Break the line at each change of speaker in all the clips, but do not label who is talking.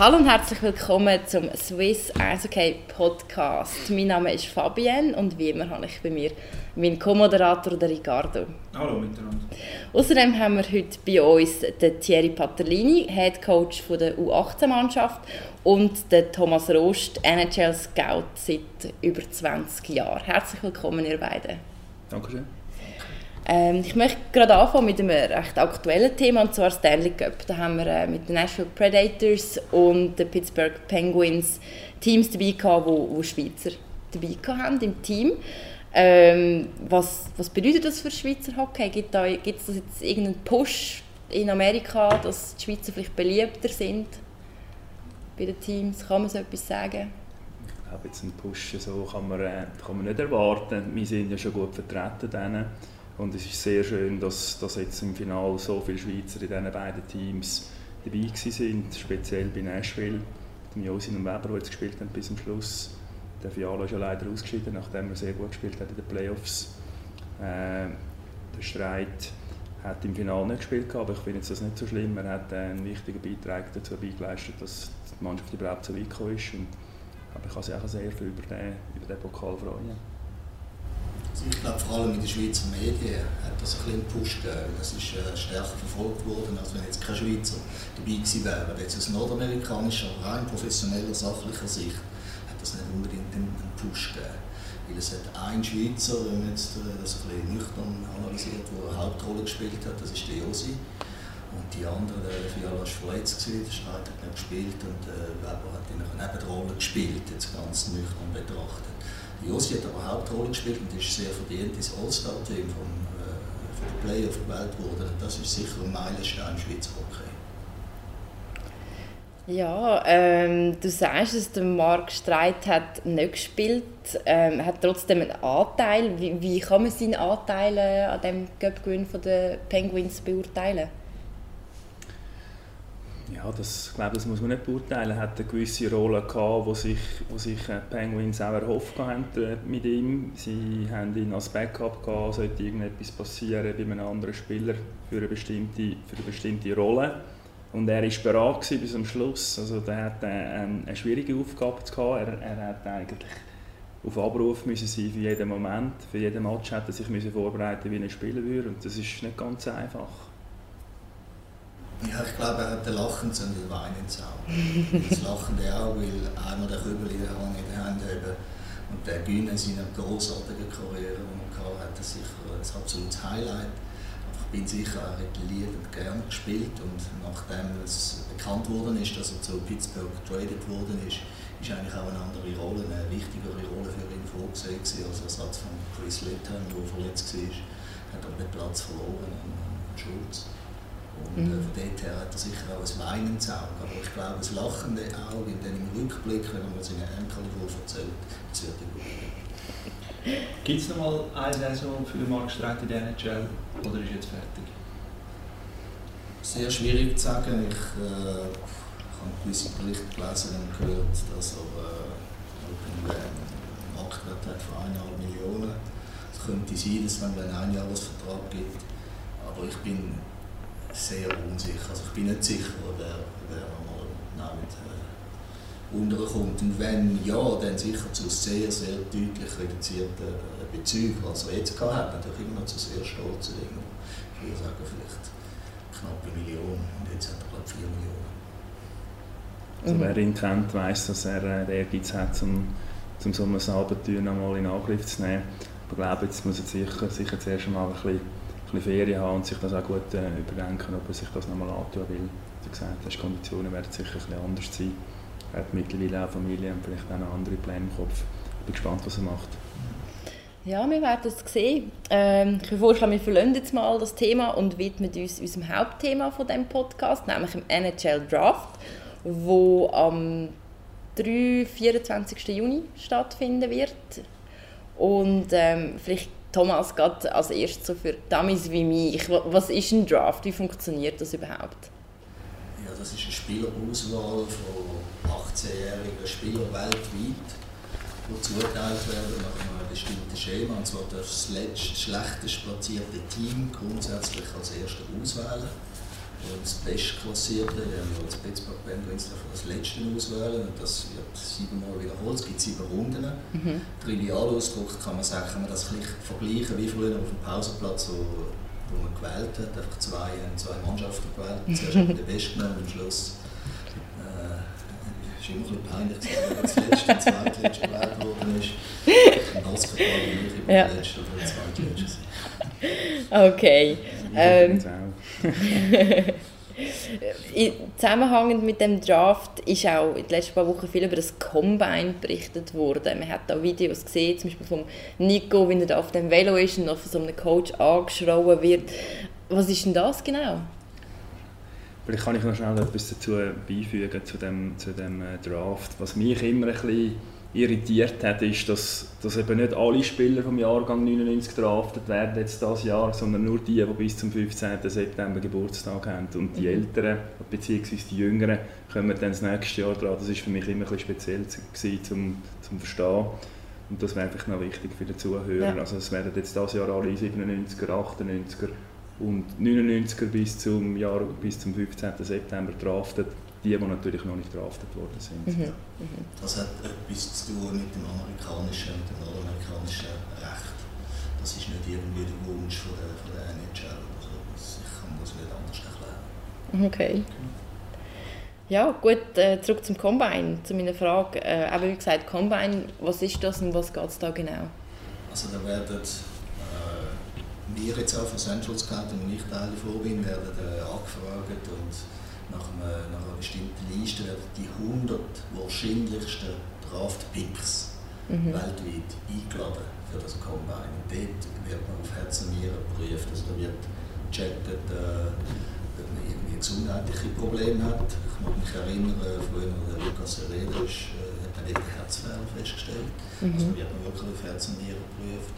Hallo und herzlich willkommen zum Swiss Eishockey Podcast. Mein Name ist Fabienne und wie immer habe ich bei mir meinen Co-Moderator Ricardo.
Hallo miteinander.
Außerdem haben wir heute bei uns den Thierry Paterlini, Head Coach der U18-Mannschaft und den Thomas Rost, NHL Scout seit über 20 Jahren. Herzlich willkommen, ihr beiden.
Dankeschön.
Ähm, ich möchte gerade anfangen mit einem recht aktuellen Thema, und zwar Stanley Cup. Da haben wir äh, mit den Nashville Predators und den Pittsburgh Penguins Teams dabei gehabt, wo, wo Schweizer dabei haben im Team. Ähm, was, was bedeutet das für Schweizer Hockey? Gibt es da jetzt irgendeinen Push in Amerika, dass die Schweizer vielleicht beliebter sind bei den Teams? Kann man so etwas sagen?
Ich glaube, jetzt einen Push so kann man, äh, kann man nicht erwarten. Wir sind ja schon gut vertreten. Denen. Und es ist sehr schön, dass, dass jetzt im Finale so viele Schweizer in diesen beiden Teams dabei sind, speziell bei Nashville. Mit Josin und Weber, die jetzt gespielt haben bis zum Schluss. Der Fiala ist ja leider ausgeschieden, nachdem er sehr gut gespielt hat in den Playoffs. Äh, der Streit hat im Finale nicht gespielt, aber ich finde das nicht so schlimm. Er hat einen wichtigen Beitrag dazu beigeleistet, dass die Mannschaft überhaupt so weit gekommen ist. Und, aber ich kann sich auch sehr viel über den, über den Pokal freuen.
Also ich glaube, vor allem in den Schweizer Medien hat das ein bisschen gepusht. Das ist äh, stärker verfolgt worden, als wenn jetzt kein Schweizer dabei gewesen wäre. Jetzt aus nordamerikanischer, rein professioneller, sachlicher Sicht hat das nicht unbedingt einen Push gegeben. Weil es hat einen Schweizer, wenn jetzt äh, das ein bisschen nüchtern analysiert, der eine Hauptrolle gespielt hat, das ist der Josi. Und die anderen, der Fiala war verletzt, gewesen, der Streit hat nicht gespielt und äh, Weber hat in einer Nebenrolle gespielt, jetzt ganz nüchtern betrachtet. Josi hat aber Hauptrolle gespielt und ist sehr verdient ins All-Star-Team von, äh, der Playoff gewählt worden. Das ist sicher ein Meilenstein Schweizer Hockey.
Ja, ähm, du sagst dass der Marc Streit hat nicht gespielt, ähm, hat trotzdem einen Anteil. Wie, wie kann man seine Anteile an dem Cup-Gewinn der Penguins beurteilen?
Ja, das, glaube, das muss man nicht beurteilen. Er hat eine gewisse Rolle gehabt, wo sich, wo sich die Penguins auch erhofft haben äh, mit ihm. Sie haben ihn als Backup gehabt, sollte irgendetwas passieren bei einem anderen Spieler für eine bestimmte, für eine bestimmte Rolle. Und er war bereit bis zum Schluss. Also, der hat eine, eine schwierige Aufgabe gehabt. Er, er hat eigentlich auf Abruf müssen sein für jeden Moment. Für jeden Match hat er sich müssen vorbereiten, wie er spielen würde. Und das ist nicht ganz einfach.
Ja, ich glaube, er hat den lachenden und den weinenden Auge. Das lachende Auge, weil einmal der Kübel in der Hand in der Hand haben und der Gün in seiner großartigen Karriere, die er hatte, das sicher ein absolutes Highlight. ich bin sicher, er hat liebend gern gespielt und nachdem es bekannt worden ist, dass er zu Pittsburgh getradet worden ist, ist eigentlich auch eine andere Rolle, eine wichtigere Rolle für ihn vorgesehen als Ersatz von Chris Letton, der verletzt war. Er hat aber den Platz verloren an Schulz. Und äh, von dort her hat er sicher auch ein weinendes Auge. Aber ich glaube, das lachende Auge, in dem Rückblick, wenn man seine Enkel erzählt, das wird überleben.
Gibt es noch mal eine Saison für Marc Streit in der NHL oder ist jetzt fertig?
Sehr schwierig zu sagen. Ich, äh, ich habe gewisse Berichte gelesen und gehört, dass er äh, einen Marktwert hat von 1,5 Millionen. Es könnte sein, dass es dann einen Einjahresvertrag gibt. Aber ich bin sehr unsicher. Also ich bin nicht sicher, wer, wer mal damit äh, unterkommt. Und wenn ja, dann sicher zu sehr, sehr deutlich reduzierten äh, Bezügen, was er jetzt gehabt hat. Natürlich immer noch zu sehr stolzen Dingen. Ich würde sagen, vielleicht knapp eine Million und jetzt hat er, glaube ich, 4 Millionen.
Also wer ihn kennt, weiss, dass er äh, den Ehrgeiz hat, um, um so ein Abenteuer nochmal in Angriff zu nehmen. Aber ich glaube, jetzt muss er sicher, sicher zuerst einmal ein bisschen bisschen Ferien haben und sich das auch gut äh, überdenken, ob er sich das nochmal antun will. Wie gesagt die Konditionen werden sicher ein bisschen anders sein. Er hat mittlerweile auch Familie und vielleicht auch noch andere Pläne im Kopf. Ich bin gespannt, was er macht.
Ja, wir werden es sehen. Ähm, ich würde vorschlagen, wir verlassen jetzt mal das Thema und widmen uns unserem Hauptthema von dem Podcast, nämlich dem NHL Draft, wo am 3. 24. Juni stattfinden wird. Und ähm, vielleicht Thomas, gerade als erstes so für Dummies wie mich, was ist ein Draft? Wie funktioniert das überhaupt?
Ja, das ist eine Spielerauswahl von 18-jährigen Spielern weltweit, die zugeteilt werden nach einem bestimmten Schema. Und zwar darf das letzte, schlechtest platzierte Team grundsätzlich als Erster auswählen. Das Bestklassierte, wir haben als Pittsburgh Penguins das letzte auswählen und das wird siebenmal wiederholt. Es gibt sieben Runden. Mhm. Trivial ausgedrückt kann man sagen, kann man das vergleichen wie früher auf dem Pausenplatz, wo, wo man gewählt hat, einfach zwei, zwei Mannschaften gewählt. Zuerst hat man den Besten genommen und am Schluss äh, ist immer ein bisschen peinlich, wenn das letzte, zweitletzte gewählt worden ist. Im Basketball nicht über ja. letzte oder zweitletzte.
Okay. Ähm, Zusammenhängend mit dem Draft ist auch in den letzten paar Wochen viel über das Combine berichtet worden. Man hat da Videos gesehen, zum Beispiel von Nico, wie er da auf dem Velo ist und noch von so einem Coach angeschrien wird. Was ist denn das genau?
Vielleicht kann ich noch schnell etwas dazu beifügen zu dem, zu dem äh, Draft. Was mich immer ein bisschen irritiert hat, ist, dass, dass eben nicht alle Spieler vom Jahrgang 99 draftet werden jetzt das Jahr, sondern nur die, die bis zum 15. September Geburtstag haben. Und die mhm. Älteren, bzw. die Jüngeren, kommen dann das nächste Jahr dran. Das war für mich immer ein bisschen speziell gewesen, zum, zum Verstehen. Und das wäre einfach noch wichtig für die Zuhörer. Ja. Also es werden jetzt das Jahr alle 97er, 98er und 99er bis zum, Jahr, bis zum 15. September draftet die, die natürlich noch nicht draftet worden sind. Mhm.
Mhm. Das hat etwas zu tun mit dem amerikanischen und dem nordamerikanischen Recht. Das ist nicht irgendwie der Wunsch von der, von der NHL oder so. Ich kann das nicht anders erklären.
Okay. Ja, gut, äh, zurück zum Combine, zu meiner Frage. Äh, aber wie gesagt, Combine, was ist das und was geht es da genau?
Also da werden äh, wir jetzt auch von Central Scouting und ich Teil davon bin, werden äh, angefragt und nach, einem, nach einer bestimmten Liste werden die 100 wahrscheinlichsten Draft-Picks mhm. weltweit eingeladen für das Combine. Und dort wird man auf Herz und Nieren geprüft. Also da wird gecheckt, äh, ob man irgendwie gesundheitliche Probleme hat. Ich muss mich erinnern, früher der Lukas Herrera ist, äh, hat dann eben Herzfehler festgestellt. Mhm. Also wird man wirklich auf Herz und Nieren geprüft.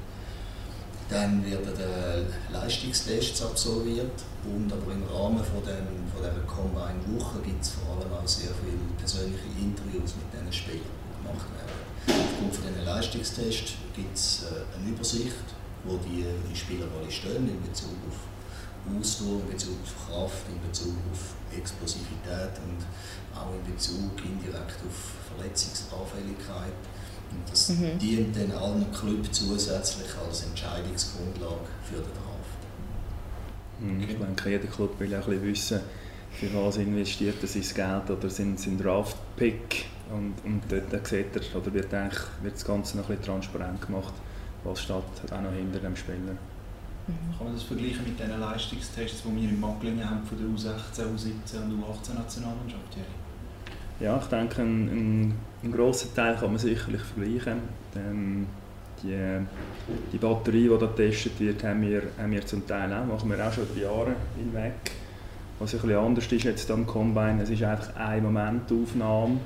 Dann werden äh, Leistungstests absolviert und aber im Rahmen von, dem, von dieser Combine-Woche gibt es vor allem auch sehr viele persönliche Interviews mit diesen Spielern, die gemacht werden. Aufgrund von diesen Leistungstests gibt es äh, eine Übersicht, wo die, die Spieler alle stehen in Bezug auf Ausdauer, in Bezug auf Kraft, in Bezug auf Explosivität und auch in Bezug indirekt auf Verletzungsanfälligkeit. Und das mhm. dient dann allen Clubs zusätzlich als Entscheidungsgrundlage für den Draft.
Mhm. Ich denke, jeder Club will auch ein bisschen wissen, für was investiert er sein Geld oder sein, sein Draft-Pick. Und, und dort sieht er, oder wird, wird das Ganze noch ein bisschen transparent gemacht, was steht auch noch hinter dem Spieler.
Mhm. Kann man das vergleichen mit den Leistungstests, die wir im Maglingen haben von der U16, U17 und U18 Nationalmannschaft?
Ja, ich denke, ein, ein, ein grosser Teil kann man sicherlich vergleichen. Ähm, die, die Batterie, die da getestet wird, haben wir, haben wir zum Teil auch, machen wir auch schon über Jahre hinweg. Was ein bisschen anders ist jetzt am Combine, es ist einfach eine Momentaufnahme,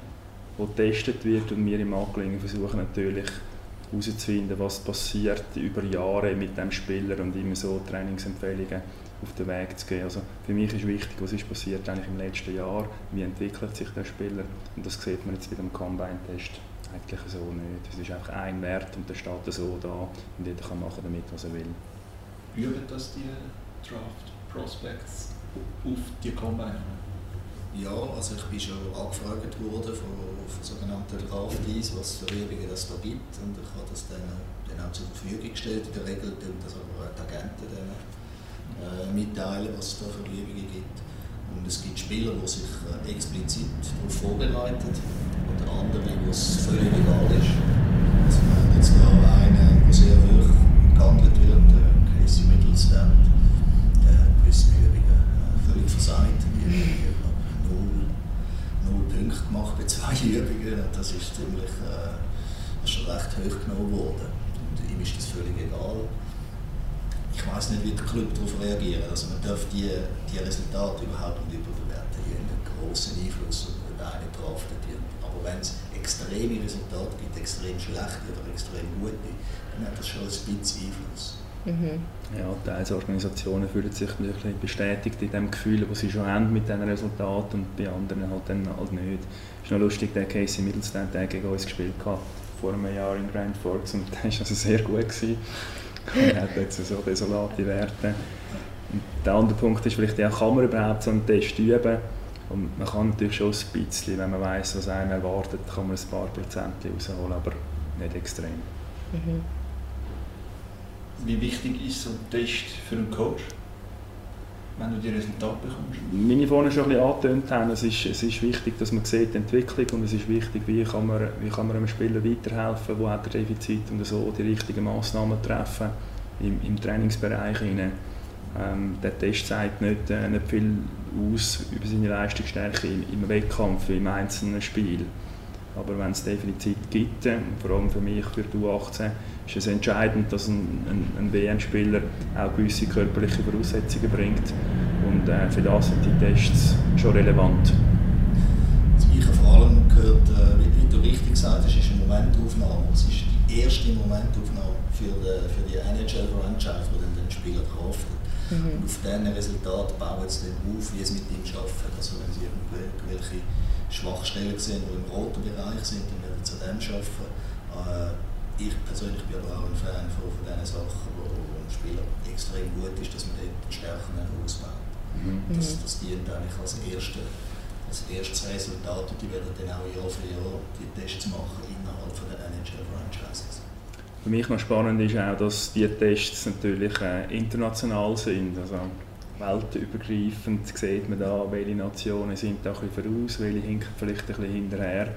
die getestet wird und wir im Angelingen versuchen natürlich herauszufinden, was passiert über Jahre mit dem Spieler und immer so Trainingsempfehlungen auf den Weg zu gehen. Also für mich ist wichtig, was ist passiert eigentlich im letzten Jahr, wie entwickelt sich der Spieler und das sieht man jetzt bei dem Combine-Test eigentlich so nicht. Es ist einfach ein Wert und der steht so da und jeder kann machen damit, was er will.
Üben das die Draft Prospects auf die Combine?
Ja, also ich bin schon angefragt worden von, von sogenannten Draftees, was für Übungen es da gibt und ich habe das dann, dann auch zur Verfügung gestellt. In der Regel tun das aber die Agenten dann äh, mitteilen, was es da für Übungen gibt. Und es gibt Spieler, die sich äh, explizit darauf vorbereiten und andere, wo es völlig egal ist. Also wir haben jetzt da einen, der sehr hoch gehandelt wird, äh, Casey Middlestand, der hat gewisse Übungen äh, völlig versagt. Die hat null, null Punkte gemacht bei zwei Übungen. Das ist ziemlich äh, schon recht hoch genommen worden. Und ihm ist das völlig egal ich weiß nicht, wie der Club darauf reagiert. Also man darf die, die Resultate überhaupt nicht überbewerten. Die haben einen großen Einfluss, einer draftet wird. Aber wenn es extreme Resultate gibt, extrem schlechte oder extrem gute, dann hat das schon ein bisschen Einfluss.
Mhm. Ja, teils Organisationen fühlen sich wirklich bestätigt in dem Gefühl, das sie schon haben mit diesen Resultaten und bei anderen halt dann halt nicht. Es ist noch lustig, der Casey Middleton der gegen uns gespielt hat, vor einem Jahr in Grand Forks und der war also sehr gut. Gewesen. Er hat jetzt so desolate Werte. Und der andere Punkt ist vielleicht, ja, kann man überhaupt so einen Test üben? Und man kann natürlich schon ein bisschen, wenn man weiß, was einen erwartet, kann man ein paar Prozent rausholen, aber nicht extrem. Mhm.
Wie wichtig ist so ein Test für einen Coach? Wenn du die Resultate bekommst?
Wie ich vorhin schon ein bisschen angetönt habe, es ist, es ist wichtig, dass man sieht die Entwicklung und es ist wichtig, wie kann man, wie kann man einem Spieler weiterhelfen, wo hat er Defizit und so die richtigen Massnahmen treffen im, im Trainingsbereich. Rein. Ähm, der Test sagt nicht, äh, nicht viel aus über seine Leistungsstärke im, im Wettkampf, im einzelnen Spiel. Aber wenn es Defizit gibt, äh, vor allem für mich, für die U18, ist es entscheidend, dass ein, ein, ein WM-Spieler auch gewisse körperliche Voraussetzungen bringt. Und äh, für das sind die Tests schon relevant.
Was ich vor allem gehört, äh, wie, du richtig gesagt hast, ist eine Momentaufnahme. Es ist die erste Momentaufnahme für die, für die NHL-Franchise, die dann den Spieler draftet. Mhm. Und auf diesen Resultaten bauen sie dann auf, wie sie mit ihm arbeiten. Also wenn sie irgendwelche Schwachstellen sehen, die im roten Bereich sind, dann werden sie an dem arbeiten. Äh, ich persönlich bin aber auch ein Fan von, von diesen Sachen, wo, wo ein Spieler extrem gut ist, dass man dort die Stärken ausbaut. Mhm. Das, das dient eigentlich als, erste, als erstes Resultat und die werden dann auch Jahr für Jahr die Tests machen innerhalb von der NHL-Franchises.
Für mich noch spannend ist auch, dass diese Tests natürlich äh, international sind. Also weltübergreifend sieht man da, welche Nationen sind da ein voraus, welche hinken vielleicht ein bisschen hinterher.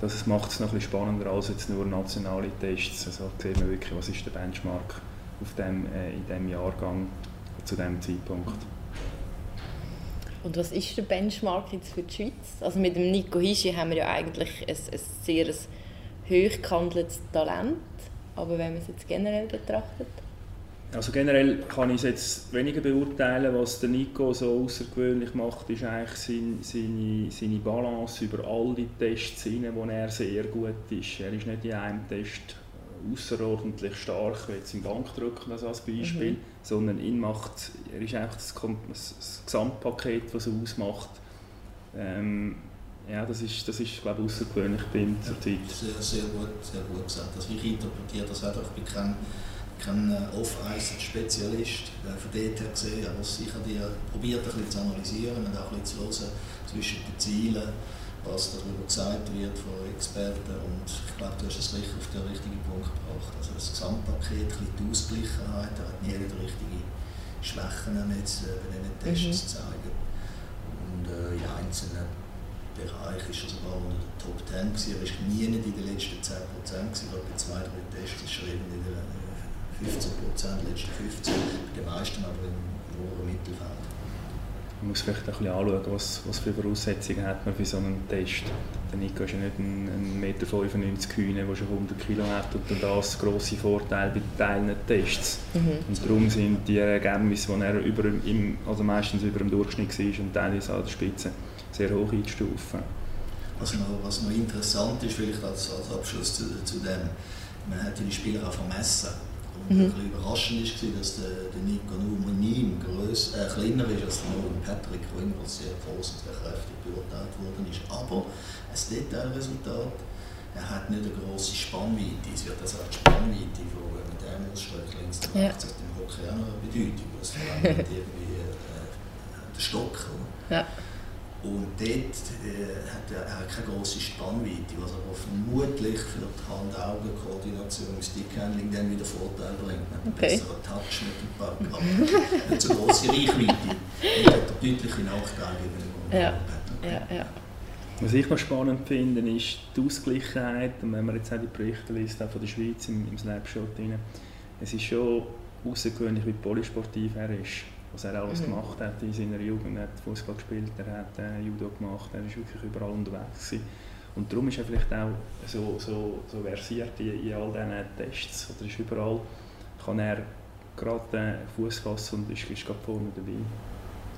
Das macht es noch ein bisschen spannender als jetzt nur nationale Tests. Also sieht man wirklich, was ist der Benchmark auf dem, äh, in diesem Jahrgang zu diesem Zeitpunkt.
Und was ist der Benchmark jetzt für die Schweiz? Also mit dem Nico Hischi haben wir ja eigentlich ein, ein sehr hoch gehandeltes Talent, aber wenn man es jetzt generell betrachtet?
Also generell kann ich es jetzt weniger beurteilen, was der Nico so außergewöhnlich macht, ist eigentlich seine, seine, seine Balance über all die Tests hinein, wo er sehr gut ist. Er ist nicht in einem Test außerordentlich stark, wie jetzt im Bankdrücken als Beispiel, mhm. sondern ihn macht, er ist eigentlich das, das Gesamtpaket, was er ausmacht. Ähm, ja, das ist, das ist glaube ich, außergewöhnlich bei ihm
zur Zeit. Sehr, sehr gut, sehr gut gesagt. Also ich interpretiere das auch, bin kein kein Off-Ice-Spezialist. Äh, von dort her gesehen, aber ich habe die probiert ein bisschen zu analysieren und auch ein bisschen zu hören zwischen den Zielen, was darüber gesagt wird von Experten und ich glaube, du hast es richtig auf den richtigen Punkt gebracht. Also das Gesamtpaket, ein die Ausgleichheit, er hat nie die richtigen Schwächen jetzt äh, bei diesen Tests mhm. zeigen. Und äh, in einzelnen Bereichen ist er sogar unter den Top 10 gewesen, er ist nie in den letzten 10 Prozent gewesen, bei zwei, drei Tests ist er in der 15 Prozent, letzte 15, bei den meisten aber im oberen Mittelfeld.
Man muss vielleicht ein bisschen anschauen, was, was für Voraussetzungen hat man für so einen Test. Der Nico ist ja nicht ein, 1,95 Meter Kühne, der schon 100 Kilo hat und das grosse Vorteil bei Teilen Tests. Mhm. Und darum sind die Ergebnisse, die er über, im, also meistens über dem Durchschnitt war und teilweise an der Spitze, sehr hoch einzustufen.
Was noch, was noch interessant ist, vielleicht als, als Abschluss zu, zu dem, man hat die Spieler auch vermessen Mhm. Ein bisschen überraschend war, dass der, der Nico Numanim größ, äh, kleiner ist als der Norman Patrick, der immer sehr groß und sehr kräftig beurteilt worden ist. Aber ein Detailresultat, er hat nicht eine grosse Spannweite. Es wird also auch die Spannweite, von, wenn man den ausstreckt, links und rechts, hat im Hockey auch noch eine Bedeutung. Das verändert irgendwie äh, den Stock. Ja. Und dort äh, hat er, er keine grosse Spannweite, was aber vermutlich für die Hand-Augen-Koordination im Stickhandling dann wieder Vorteil bringt. Einen okay. besseren Touch mit dem Pack, aber nicht so grosse Reichweite. Und hat er deutliche Nachteile gegenüber
ja. ja, ja.
Was ich noch spannend finde, ist die Ausgleichheit. Und wenn man jetzt auch die Berichte liest, auch von der Schweiz im, im Snapshot rein, es ist schon außergewöhnlich, wie polysportiv er ist was er alles mhm. gemacht hat in seiner Jugend. Er hat Fußball gespielt, er hat äh, Judo gemacht, er war wirklich überall unterwegs. Gewesen. Und darum ist er vielleicht auch so, so, so versiert in, in all diesen Tests. Oder ist überall kann er gerade äh, Fuß fassen und ist, ist gerade vorne dabei.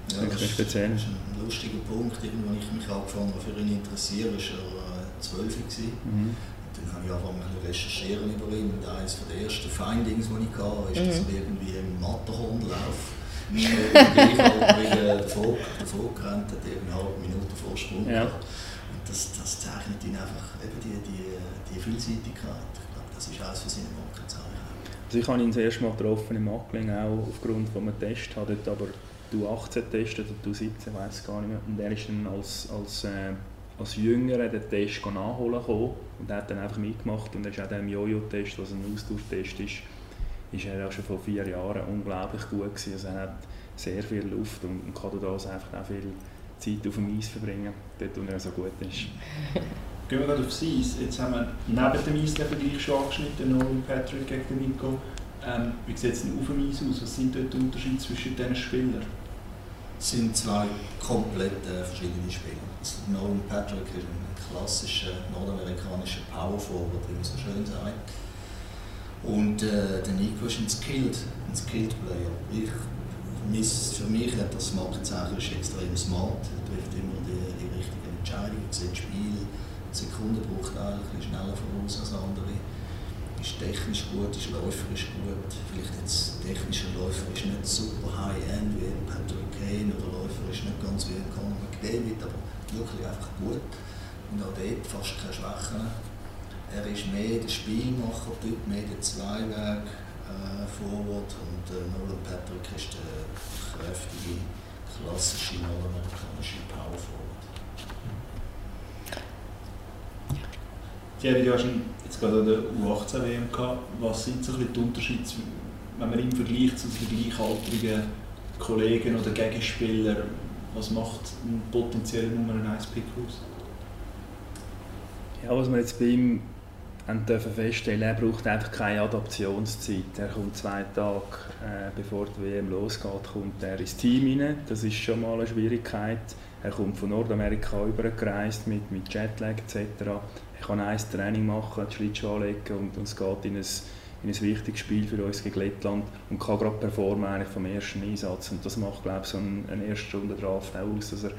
Das, ja, das, speziell. das ist ein lustiger Punkt, als ich mich angefangen für ihn interessiere, war er zwölf. Mhm. Dann habe ich angefangen zu recherchieren über ihn und eines der ersten Findings, die ich hatte, ist, mhm. dass er irgendwie im Matterhornlauf davor, davor gerannt, hat eine halbe Minute Vorsprung ja. Und das, das zeichnet ihn einfach eben die, die, die Vielseitigkeit. Ich glaube, das ist eines von seinen Markenzeichen.
Also ich habe ihn das erste Mal getroffen im Mackling, auch aufgrund von einem Test, habe dort aber du 18 getestet oder du 17, weiß gar nicht mehr. Und er ist dann als, als, äh, als Jüngerer den Test nachholen gekommen und hat dann einfach mitgemacht und er ist auch dem Jojo-Test, was ein Austauschtest ist, ist er auch schon vor vier Jahren unglaublich gut gewesen. Also er hat sehr viel Luft und, kann dadurch einfach auch viel Zeit auf dem Eis verbringen, dort wo er so gut ist.
Gehen wir gerade aufs Eis. Jetzt haben wir neben dem Eis den Vergleich schon angeschnitten, Nolan Patrick gegen den Nico. Ähm, wie sieht es denn auf dem Eis aus? Was sind dort die Unterschiede zwischen diesen Spielern?
Sind zwei komplett äh, verschiedene Spieler. Also Nolan Patrick ist ein klassischer nordamerikanischer Power Forward, wie man so schön sagt. Und äh, der Nico ist ein Skilled, ein Skilled Player. Ich, für mich hat das Markenzeichen extrem smart. Er trifft immer die, die richtigen Entscheidungen, sieht Spiel, Sekundenbruchteile, ein schneller voraus als andere. Ist technisch gut, ist läuferisch gut. Vielleicht jetzt technisch und läuferisch nicht super high-end wie Patrick Kane oder läuferisch nicht ganz wie Conor McDavid, aber wirklich einfach gut. Und auch dort fast keine Schwächen. Er ist mehr der Spielmacher-Typ, mehr der Zweiweg äh, Forward und äh, Nolan Patrick ist der kräftige, klassische nordamerikanische Power Forward.
Thierry, du hast jetzt gerade an der U18-WM gehabt. Was sind so die Unterschiede, wenn man im Vergleich zu den gleichaltrigen Kollegen oder Gegenspielern, was macht ein potenzieller Nummer 1-Pick aus?
Ja, was wir jetzt bei ihm haben dürfen feststellen, er braucht einfach keine Adaptionszeit. Er kommt zwei Tage äh, bevor die WM losgeht, kommt er ins Team rein. Das ist schon mal eine Schwierigkeit. Er kommt von Nordamerika übergereist mit, mit Jetlag etc. Er kann ein Training machen, die Schlittschuhe anlegen und, und es geht in ein, in ein wichtiges Spiel für uns gegen Lettland und kann gerade performen eigentlich vom ersten Einsatz. Und das macht, glaube ich, so ein, ein Erstrundendraft auch aus, dass er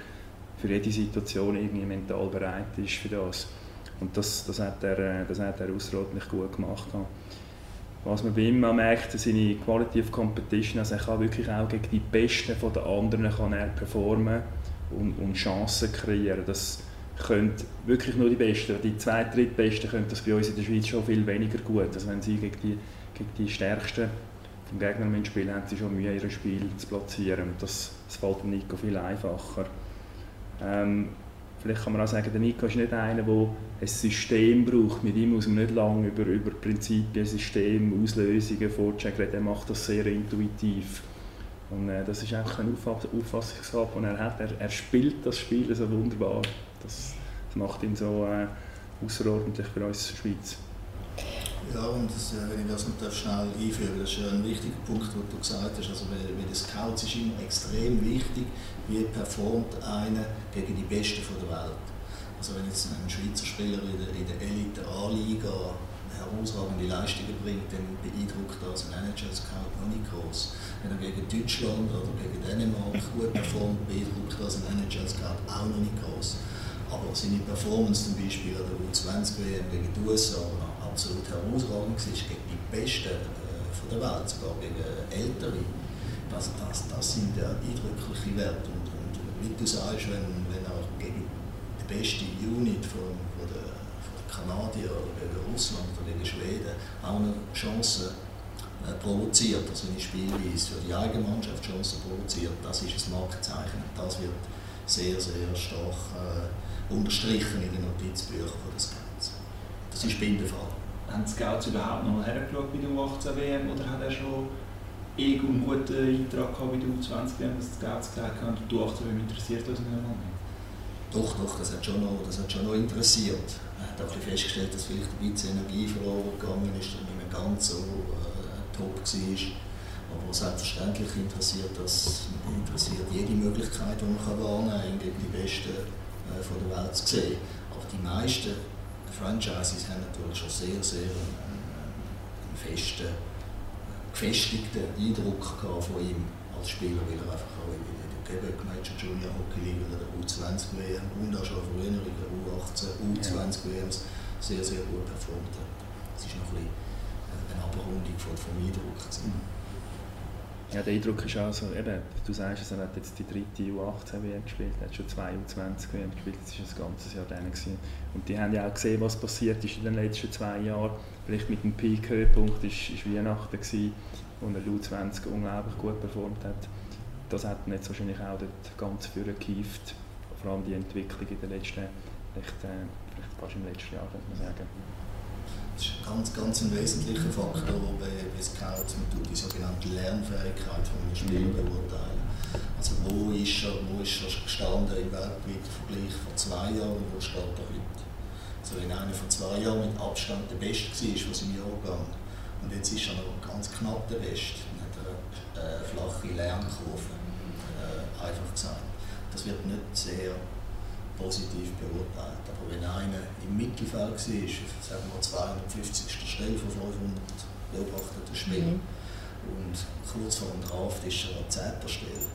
für jede Situation irgendwie mental bereit ist für das. Und das, das, hat er, äh, das hat er außerordentlich gut gemacht. Was man bei ihm merkt, seine Quality of Competition, also er kann wirklich auch gegen die Besten den anderen kann er performen und, und Chancen kreieren. Das können wirklich nur die Besten. Die zwei, drittbesten können das bei uns in der Schweiz schon viel weniger gut. Also wenn sie gegen die, gegen die Stärksten vom Gegner spielen, haben sie schon Mühe, ihr Spiel zu platzieren. Das, das fällt dem Nico viel einfacher. Ähm, Vielleicht kann man auch sagen, der Nico ist nicht einer, der ein System braucht. Mit ihm muss man nicht lange über, über Prinzipien, System, Auslösungen vorchecken. Er macht das sehr intuitiv. Und äh, das ist einfach eine Auffassungsgabe, die er hat. Er, er, spielt das Spiel so wunderbar. Das, das macht ihn so äh, außerordentlich für uns in der Schweiz.
Ja, und das, äh, wenn ich das noch schnell einführen das ist ein wichtiger Punkt, den du gesagt hast. Also bei, den Scouts ist immer extrem wichtig, wie performt einer gegen die Besten der Welt. Also wenn jetzt ein Schweizer Spieler in der, in der Elite A-Liga herausragende Leistungen bringt, dann beeindruckt das ein NHL-Scout noch nicht groß. Wenn er gegen Deutschland oder gegen Dänemark gut performt, beeindruckt das ein NHL-Scout auch noch nicht groß. Aber seine Performance zum Beispiel an der U20-WM gegen die USA absolut herausragend war, gegen die Besten äh, von der Welt, sogar gegen Ältere. Das, das, das sind ja eindrückliche Werte. Und, und wie du sagst, wenn, wenn er gegen die beste Unit von, von, der, von der Kanadier oder gegen Russland oder gegen Schweden auch eine Chance äh, provoziert, also eine Spielweise für die eigene Mannschaft Chancen provoziert, das ist ein Markenzeichen. Das wird sehr, sehr stark äh, unterstrichen in den Notizbüchern von des Scouts. Das ist bei ihm der Fall.
Haben die Scouts überhaupt noch mal hergeschaut bei der U18 WM oder hat er schon irgendeinen einen guten Eintrag gehabt bei der U20 WM, dass die Scouts gesagt haben, die U18 WM interessiert uns nicht mehr?
Doch, doch, das hat schon noch, das hat schon noch interessiert. Er hat auch festgestellt, dass vielleicht ein bisschen Energie verloren gegangen ist und nicht mehr ganz so äh, top war. Aber selbstverständlich interessiert das interessiert jede Möglichkeit, die man wahrnehmen kann, die Besten äh, von der Welt zu sehen. Aber die meisten Franchises haben natürlich schon sehr, sehr einen, einen festen, gefestigten Eindruck von ihm als Spieler, weil er einfach auch Quebec Major Junior Hockey League oder der U20 WM und auch schon früher in der U18, U20 WMs sehr, sehr gut performt hat. Das ist noch ein bisschen eine Abrundung vom Eindruck.
Ja, der Eindruck ist auch so, eben, du sagst er hat jetzt die dritte U18-WM gespielt, er hat schon zwei U20-WM gespielt, das war ein ganzes Jahr dann. Gewesen. Und die haben ja auch gesehen, was passiert ist in den letzten zwei Jahren. Vielleicht mit dem Peak-Höhepunkt war Weihnachten, gewesen, wo er U20 unglaublich gut performt hat. Das hat jetzt wahrscheinlich auch dort ganz vorne gehievt, vor allem die Entwicklung in den letzten, vielleicht, äh, vielleicht fast im letzten Jahr, könnte man sagen.
Das ist ein ganz, ganz ein wesentlicher Faktor bei, bei Scouts. Man tut die sogenannte Lernfähigkeit von einem Spieler mhm. beurteilen. Also wo ist, er, wo ist er gestanden im weltweiten Vergleich vor zwei Jahren und wo steht er heute? Also wenn einer vor zwei Jahren mit Abstand der Beste war von seinem Jahrgang und jetzt ist er noch ganz knapp der Beste, dann hat er eine äh, flache Lernkurve, einfach gesagt. Das wird nicht sehr positiv beurteilt. Aber wenn einer im Mittelfeld war, sagen wir 250. Stelle von 500 beobachteten Spielern, mhm. und kurz vor dem Draft ist er an 10. Stelle,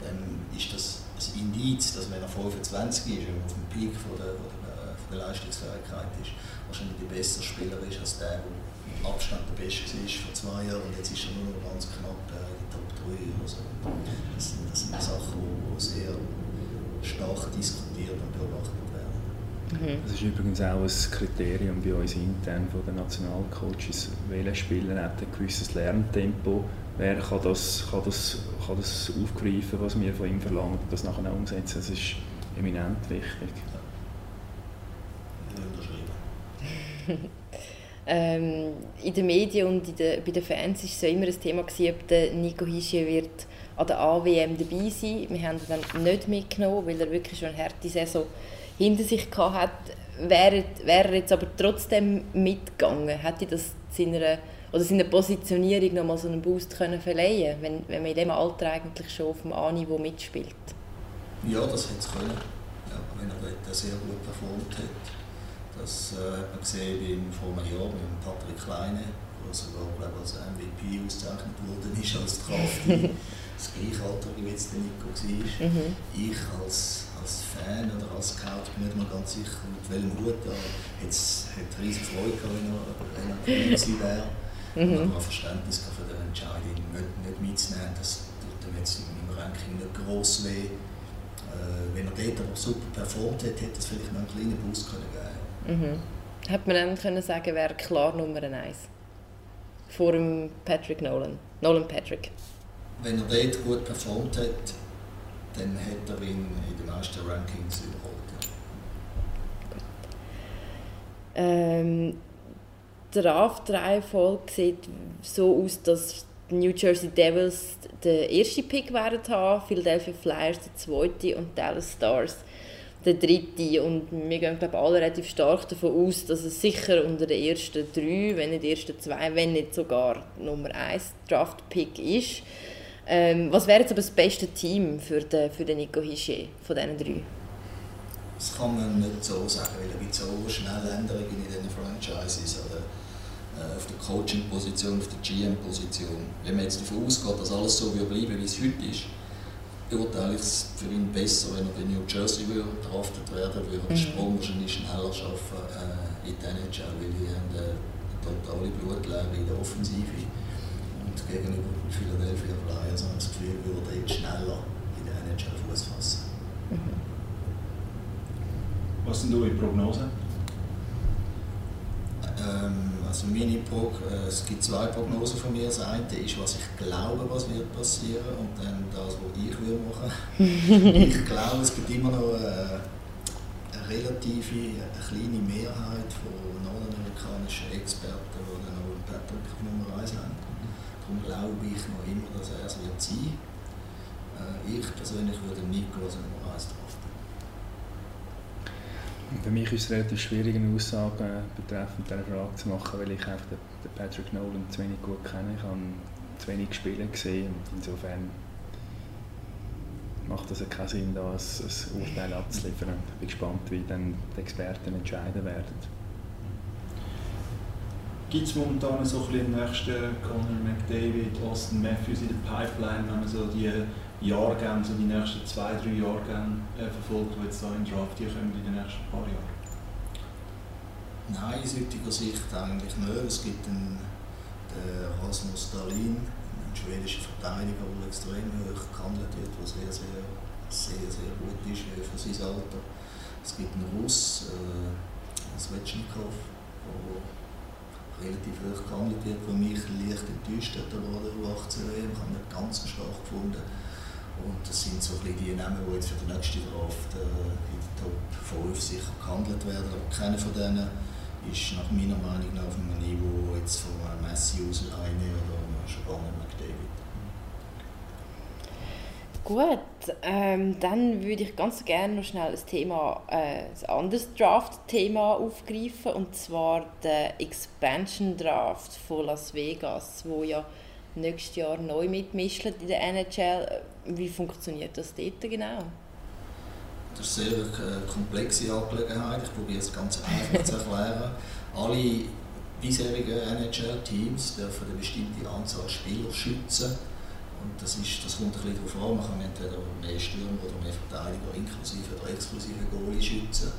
dann ist das ein Indiz, dass wenn er 25 ist, wenn er auf dem Peak von der, von der, von der Leistungsfähigkeit ist, wahrscheinlich der bessere Spieler ist als der, der mit Abstand der Beste war vor zwei Jahren und jetzt ist er nur noch ganz knapp äh, in die Top 3 oder so. Das sind, das sind Sachen, die sehr stark diskutiert und beobachtet werden.
Mhm. Das ist übrigens auch ein Kriterium bei uns intern von den Nationalcoaches. Welcher Spieler hat ein gewisses Lerntempo? Wer kann das, kann das, kann das aufgreifen, was wir von ihm verlangen, und das nachher umsetzen? Das ist eminent wichtig.
Ja. ähm, in den Medien und in den, bei den Fans war es so immer ein Thema, gewesen, ob der Nico Hischier wird an der AWM dabei sein. Wir haben ihn dann nicht mitgenommen, weil er wirklich schon eine harte Saison hinter sich hatte. Wäre, wäre er jetzt aber trotzdem mitgegangen, hätte das seiner, oder seiner Positionierung noch mal so einen Boost können verleihen wenn, wenn man in diesem Alter eigentlich schon auf dem A-Niveau mitspielt?
Ja, das hätte es können. Ja, wenn er dort sehr gut performt hat. Das äh, hat man gesehen vor einem Jahr mit Patrick Kleine, der sogar glaube als MVP ausgezeichnet worden ist als Draft. das gleiche Alter wie jetzt der Nico war. Mhm. Ich als, als Fan oder als Scout bin nicht mal ganz sicher, mit welchem Hut er jetzt hat riesige Freude gehabt, wenn er, wenn er gewesen wäre. Mhm. Aber Verständnis für die Entscheidung nicht, nicht mitzunehmen, das tut ihm jetzt im Ranking nicht gross weh. Äh, wenn er dort aber super performt hätte, hätte es vielleicht noch einen kleinen Boost können geben
mhm. Hätte man dann können sagen, wäre klar Nummer 1 vor dem Patrick Nolan, Nolan Patrick
wenn er dort gut performt hat, dann hat er ihn in den meisten Rankings überholt.
Ähm, der Draft-Reihenfolge sieht so aus, dass die New Jersey Devils den ersten Pick werden haben, Philadelphia Flyers der zweite und Dallas Stars der dritte. Und wir gehen glaube alle relativ stark davon aus, dass es sicher unter den ersten drei, wenn nicht den ersten zwei, wenn nicht sogar Nummer eins Draft-Pick ist. Ähm, was wäre jetzt aber das beste Team für den, für den Nico Hischier von diesen drei?
Das kann man nicht so sagen, weil es so schnelle Änderungen in diesen Franchises oder auf der Coaching-Position, auf der GM-Position. Wenn man jetzt davon ausgeht, dass alles so wird bleiben, wie es heute ist, beurteile ich es für ihn besser, wenn er in New Jersey draftet werden würde, den mhm. Sprung wahrscheinlich schneller schaffen äh, in die NHL, weil die haben eine totale Blutlehre in der Offensive und gegenüber Philadelphia Flyers habe ich das Gefühl, würde jetzt schneller in der NHL Fuß fassen. Mhm.
Was sind eure Prognosen?
Ähm, also meine Prog äh, es gibt zwei Prognosen von mir. Das eine ist, was ich glaube, was wird passieren und dann das, was ich will machen. ich glaube, es gibt immer noch äh, eine relative, eine kleine Mehrheit von nordamerikanischen Experten, die dann auch Patrick auf Nummer 1 haben. Darum glaube ich noch immer, dass er es wird sein. Äh, ich persönlich würde Nico als Nummer 1 draften.
Für mich ist es relativ schwierig, eine Aussage betreffend dieser Frage zu machen, weil ich einfach den Patrick Nolan zu wenig gut kenne. Ich habe zu wenig Spiele gesehen und insofern macht es keinen Sinn, da ein, ein Urteil abzuliefern. Ich bin gespannt, wie dann die Experten entscheiden werden.
Gibt es momentan so ein bisschen den nächsten Conor McDavid, Austin Matthews in der Pipeline, wenn man so die Jahrgänge, so die nächsten zwei, drei Jahrgänge äh, verfolgt, die jetzt da in Draft hier kommen in den nächsten paar Jahren?
Nein, aus heutiger Sicht eigentlich nicht. Es gibt einen, den Rasmus Dahlin, einen schwedischen Verteidiger, der extrem hoch gehandelt wird, der sehr, sehr, sehr, sehr gut ist für sein Alter. Es gibt einen Russ, äh, Svechnikov, der relativ hoch gehandelt wird, der mich leicht enttäuscht hat der U18 WM. Ich habe nicht ganz stark gefunden. Und das sind so die Namen, die jetzt für die nächste Draft äh, in den Top 5 sicher gehandelt werden. Aber keiner von denen ist nach meiner Meinung nach auf einem Niveau jetzt von Messi aus eine oder gar nicht McDavid.
Gut, ähm, dann würde ich ganz gerne noch schnell ein Thema, äh, ein anderes Draft-Thema aufgreifen und zwar der Expansion Draft von Las Vegas, wo ja nächstes Jahr neu mitmischt in der NHL. Wie funktioniert das dort genau?
Das ist eine sehr äh, komplexe Angelegenheit. Ich probiere es ganz einfach zu erklären. Alle bisherigen NHL-Teams dürfen eine bestimmte Anzahl Spieler schützen. Und das, ist, das kommt ein bisschen darauf an. Man kann entweder mehr Stürmer oder mehr Verteidiger inklusive oder exklusive Goalie schützen.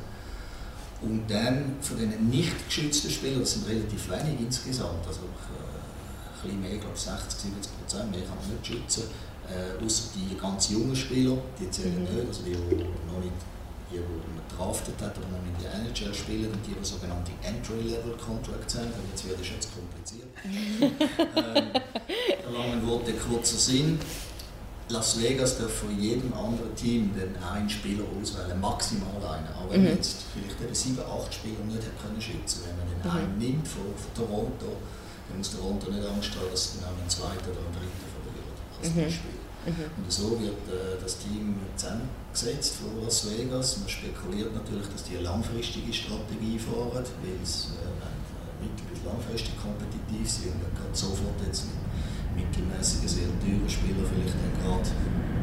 Und dann von den nicht geschützten Spielern, das sind relativ wenig insgesamt, also äh, bisschen mehr, ich glaube 60, 70 Prozent, mehr kann man nicht schützen äh, außer die ganz jungen Spieler, die zählen mhm. nicht, also die, die noch nicht die, die man draftet hat oder noch nicht in der NHL spielen und die, die sogenannte Entry-Level-Contracts haben, aber jetzt wird es jetzt kompliziert. ähm, langen Worte, kurzer Sinn. Las Vegas darf von jedem anderen Team den einen Spieler auswählen, maximal einen. Aber wenn mhm. jetzt vielleicht eben sieben, acht Spieler nicht können schützen wenn man den mhm. einen nimmt von, von Toronto, dann muss Toronto nicht Angst haben, dass dann einen zweiten oder einen dritten als mhm. Beispiel. Mhm. Und so wird äh, das Team zusammengesetzt von Las Vegas. Man spekuliert natürlich, dass die eine langfristige Strategie fahren, weil sie äh, mittel- bis langfristig kompetitiv sind und gerade sofort jetzt mit mittelmäßigen, sehr teuren Spielern vielleicht dann gerade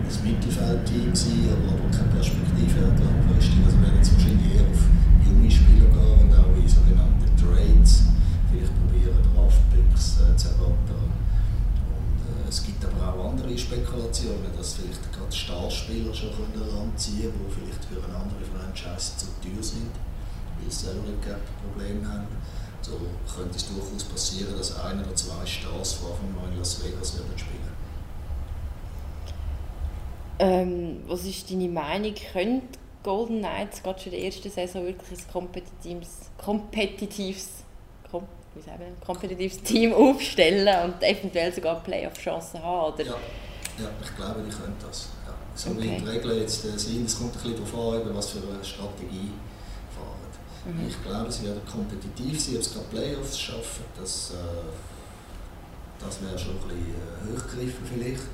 das Mittelfeldteam sein, aber, aber keine Perspektive hat langfristig. Also werden jetzt wahrscheinlich eher auf junge Spieler gehen und auch in sogenannte Trades Draftpicks äh, zu erwarten es gibt aber auch andere Spekulationen, dass vielleicht gerade Starspieler schon der Land ziehen die vielleicht für eine andere Franchise zu teuer sind, weil sie Salary Cap Probleme haben. So könnte es durchaus passieren, dass ein oder zwei Stars von Anfang an in Las Vegas werden spielen.
Ähm, was ist deine Meinung? Können Golden Knights gerade schon in der ersten Saison wirklich ein kompetitives, kompetitives wie sagen wir, kompetitives Team aufstellen und eventuell sogar Playoff-Chancen haben? Oder?
Ja. ja, ich glaube, die können das. Ja. So okay. wie die Regeln jetzt äh, sind, es kommt ein bisschen darauf an, was für eine Strategie fahren. Mhm. Ich glaube, sie werden kompetitiv sein, ob sie Playoffs schaffen, das, äh, das wäre schon ein bisschen äh, hochgegriffen vielleicht.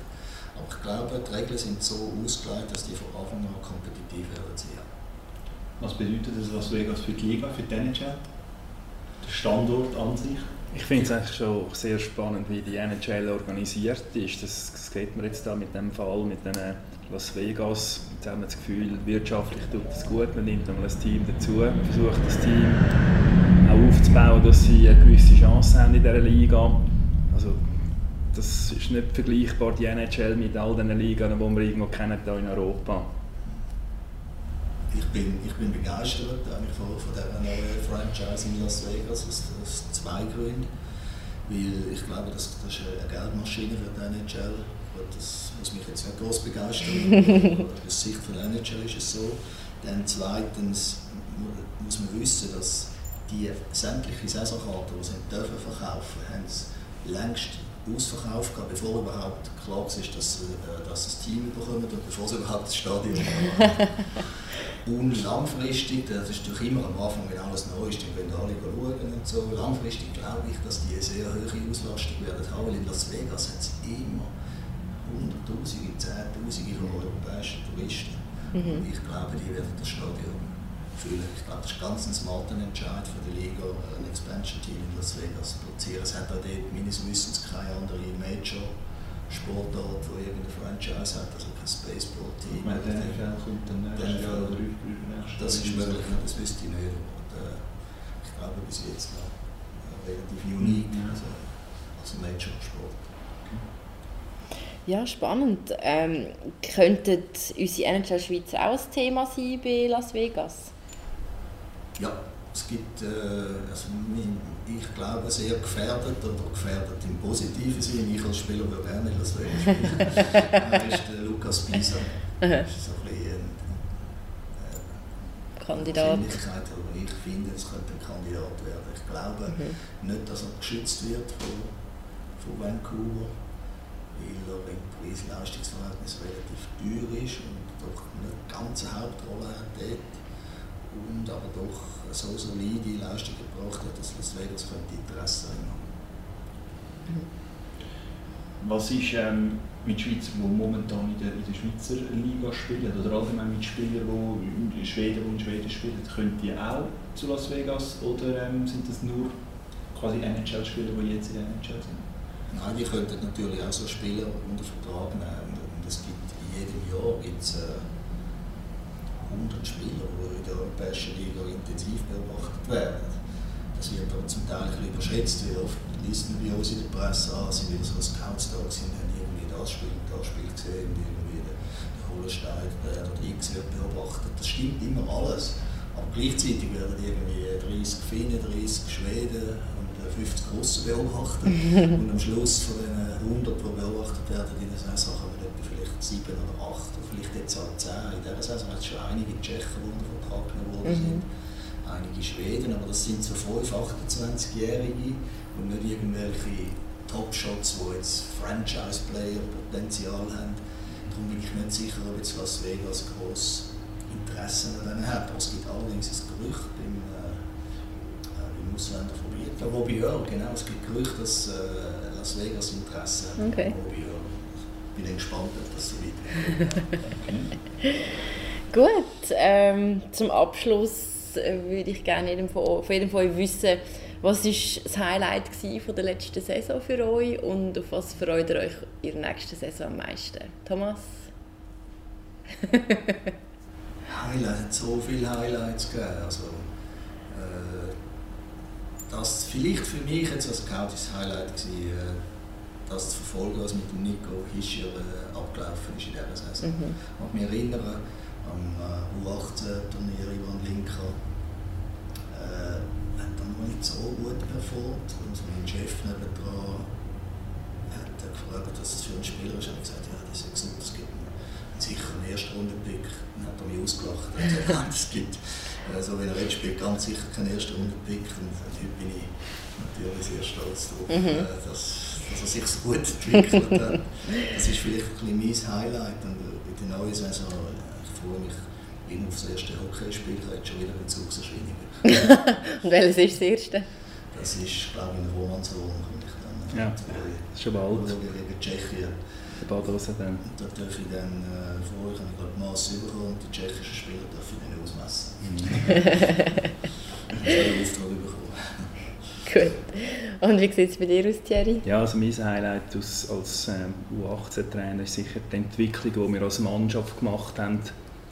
Aber ich glaube, die Regeln sind so ausgelegt, dass die von Anfang an kompetitiv werden.
Was bedeutet das Las Vegas für die Liga, für die NHL? Der Standort an sich?
Ich finde es eigentlich schon sehr spannend, wie die NHL organisiert ist. Das, das geht mir jetzt da mit dem Fall, mit den Las Vegas. Jetzt haben wir das Gefühl, wirtschaftlich tut es gut. Man nimmt einmal ein Team dazu, versucht das Team auch aufzubauen, dass sie eine gewisse Chance haben in dieser Liga. Also, das ist nicht vergleichbar, die NHL mit all den Ligen, die wir irgendwo kennen hier in Europa
ich bin, ich bin begeistert eigentlich von, von dieser neuen Franchise in Las Vegas aus, aus zwei Gründen. Weil ich glaube, das, das ist eine Geldmaschine für die NHL. Das muss mich jetzt nicht groß begeistern, aber aus Sicht von der NHL ist es so. Dann zweitens muss man wissen, dass die sämtliche Saisonkarten, die sie dürfen verkaufen, haben sie längst ausverkauft gehabt, bevor überhaupt klar war, dass, äh, dass das Team bekommt und bevor sie überhaupt das Stadion haben. Und langfristig, das ist natürlich immer am Anfang, wenn alles neu ist, dann können alle schauen und so. Langfristig glaube ich, dass die eine sehr hohe Auslastung werden haben, weil in Las Vegas hat es immer Hunderttausende, Zehntausende von europäischen Touristen. Mhm. Und ich glaube, die werden das Stadion füllen. Ich glaube, das ist ganz ein smarter Entscheid für die Liga, ein Expansion-Team in Las Vegas zu platzieren. Es hat auch dort meines Wissens keine andere Major Sportart, wo irgendeine Franchise hat, also kein Spaceball-Team.
Der NFL kommt dann nächstes Jahr oder
nächstes Das ist möglich, das wüsste ich nicht. Und, äh, ich glaube bis jetzt noch äh, relativ unique, mhm. also, also Major-Sport.
Ja, spannend. Ähm, könnte unsere NHL Schweiz auch ein Thema sein bei Las Vegas?
Ja, es gibt, äh, also ich glaube, sehr gefährdet oder gefährdet im positiven Sinne. Ich als Spieler würde gerne in Las Vegas spielen. das ist der Lukas Pisa. Das ist so ein bisschen
äh, Kandidat.
Eine ich finde, es könnte ein Kandidat werden. Ich glaube mhm. nicht, dass er geschützt wird von, von Vancouver, weil er im Preis-Leistungsverhältnis relativ teuer ist und doch eine ganze Hauptrolle hat dort und aber doch so solide Leistung gebracht hat, dass Las Vegas könnte Interesse haben.
Was ist ähm, mit Schweizer, die momentan in der, in der Schweizer Liga spielen, oder allgemein mit Spielern, die in Schweden, in Schweden spielen, können die auch zu Las Vegas oder ähm, sind das nur quasi NHL-Spieler, die jetzt in der NHL sind?
Nein, die könnten natürlich auch so Spieler unter Vertrag nehmen. Und es gibt in jedem Jahr gibt's, äh, 100 Spieler, die in der Europäischen Liga intensiv beobachtet werden. Das wird aber zum Teil ein überschätzt, wie oft liest man bei uns in der Presse an, sie wieder so Scouts da sind, haben irgendwie das Spiel, das Spiel gesehen irgendwie der, der Hollenstein der, der X wird beobachtet. Das stimmt immer alles. Aber gleichzeitig werden irgendwie 30 Finnen, 30 Schweden 50 Russen beobachtet. und am Schluss von den 100, die beobachtet werden, in der Saison kommen etwa vielleicht 7 oder 8 vielleicht jetzt auch 10. In dieser Saison hat es schon einige Tschechen, die unter Vertrag genommen worden mhm. sind. Einige Schweden, aber das sind so 5-, 28-Jährige und nicht irgendwelche Top-Shots, die jetzt Franchise-Player-Potenzial haben. Darum bin ich nicht sicher, ob jetzt Las Vegas groß Interesse an denen hat. Es gibt allerdings ein Gerücht im, äh, äh im Ausländer verbieten. Wobei ja, genau, es gibt Gerüchte, dass äh, Las Vegas Interesse hat.
Okay.
Wobei, bin gespannt, ob das so weitergeht.
Gut, ähm, zum Abschluss äh, würde ich gerne jedem von, von jedem von euch wissen, was war das Highlight von der letzten Saison für euch und auf was freut ihr euch in der nächsten Saison am meisten? Thomas?
Highlight, hat so viele Highlights gegeben. Also, äh, das vielleicht für mich jetzt als Scout das Highlight gewesen, äh, das zu verfolgen, was mit dem Nico Hischer äh, abgelaufen ist in dieser Saison. Mhm. Ich kann mich erinnern, am äh, U18-Turnier Ivan Linka äh, hat er noch nicht so gut performt und mein Chef nebendran hat gefragt, was das für ein Spieler ist. Ich gesagt, ja, das ist gesund, es gibt einen sicheren Erstrundenpick. Dann hat er mich ausgelacht und gesagt, es gibt, also wenn er jetzt spielt, ganz sicher keinen Erstrundenpick. Und heute bin ich natürlich sehr stolz darauf, mhm. Äh, dass dass er sich so gut entwickelt hat. Das ist vielleicht ein bisschen mein Highlight. Und in der neuen Saison, ich freue mich immer auf das erste Hockeyspiel, ich habe jetzt schon wieder Bezugserscheinungen.
Und welches ist das erste?
Das ist, glaube ich, in Romanshorn.
Ja, das ist schon bald.
Gegen Tschechien.
Der Badose dann.
Und da darf ich dann, äh, vorher habe ich glaube Mass bekommen und die tschechischen Spieler darf ich dann
Gut. Und wie sieht es bei dir aus, Thierry?
Ja, also mein Highlight als, als ähm, U18-Trainer ist sicher die Entwicklung, die wir als Mannschaft gemacht haben.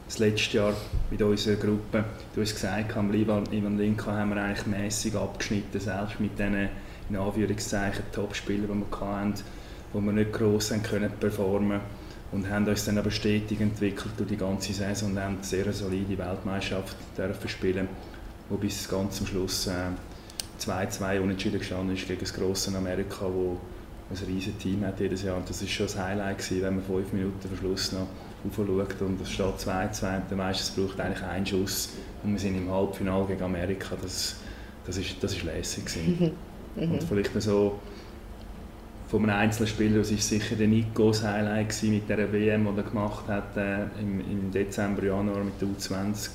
Das letzte Jahr mit unserer Gruppe. Du hast gesagt, am Ivan Linka haben wir eigentlich mäßig abgeschnitten, selbst mit diesen in Anführungszeichen Top-Spielern, die wir hatten, wo wir nicht gross haben können performen und haben uns dann aber stetig entwickelt durch die ganze Saison und haben eine sehr solide Weltmeisterschaft dürfen spielen, wo bis ganz zum Schluss äh, 2-2 unentschieden gestanden ist gegen das grosse Amerika, wo ein riesiges Team hat jedes Jahr. Und das war schon das Highlight, gewesen, wenn man fünf Minuten vor Schluss noch aufschaut und es steht 2-2 und der Meister braucht eigentlich einen Schuss und wir sind im Halbfinale gegen Amerika. Das, das, ist, das ist lässig. Gewesen. Mhm. und vielleicht so von einem einzelnen Spieler, das war sicher der Nikos Highlight gewesen, mit der WM, die er gemacht hat äh, im, im Dezember, Januar mit der U20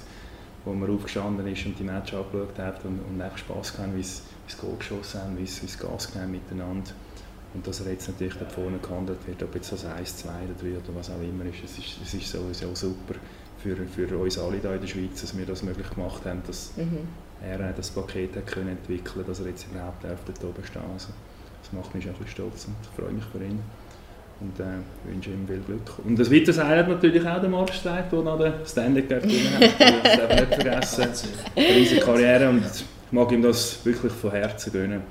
wo man aufgestanden ist und die Match angeschaut hat und, und einfach Spass gehabt, wie sie das Goal geschossen haben, wie sie Gas gegeben miteinander. Und dass er jetzt natürlich da vorne gehandelt wird, ob jetzt das 1, 2 oder 3 oder was auch immer ist, es ist, es ist sowieso super für, für uns alle hier in der Schweiz, dass wir das möglich gemacht haben, dass mhm. er das Paket hat können entwickeln dass er jetzt überhaupt auf dort oben stehen also, Das macht mich schon ein stolz und ich freue mich für ihn und äh, wünsche ihm viel Glück. Und das weiteres Highlight natürlich auch der Mark Streit, der noch den Stanley Cup gewonnen hat. Das darf nicht vergessen. Eine riesige Karriere und ich mag ihm das wirklich von Herzen gönnen.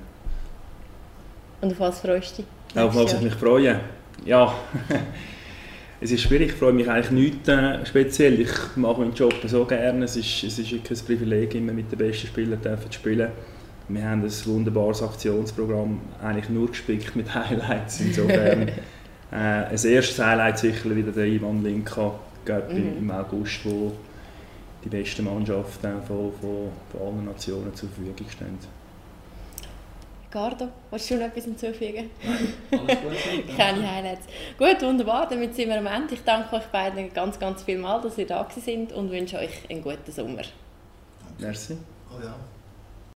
Und auf was freust du dich?
Auf was ich mich freue? Ja, es ist schwierig, ich freue mich eigentlich nicht äh, speziell. Ich mache meinen Job so gerne. Es ist, es ist wirklich ein Privileg, immer mit den besten Spielern zu spielen. Wir haben ein wunderbares Aktionsprogramm, eigentlich nur gespickt mit Highlights. Insofern äh, ein erstes Highlight sicher wieder der Ivan Linka mhm. im August, wo die besten Mannschaften von, von, von allen Nationen zur Verfügung stehen.
Ricardo, willst du noch etwas hinzufügen? Alles gut. Keine Highlights. Gut, wunderbar, damit sind wir am Ende. Ich danke euch beiden ganz, ganz viel mal, dass ihr da sind und wünsche euch einen guten Sommer.
Merci.
Oh ja.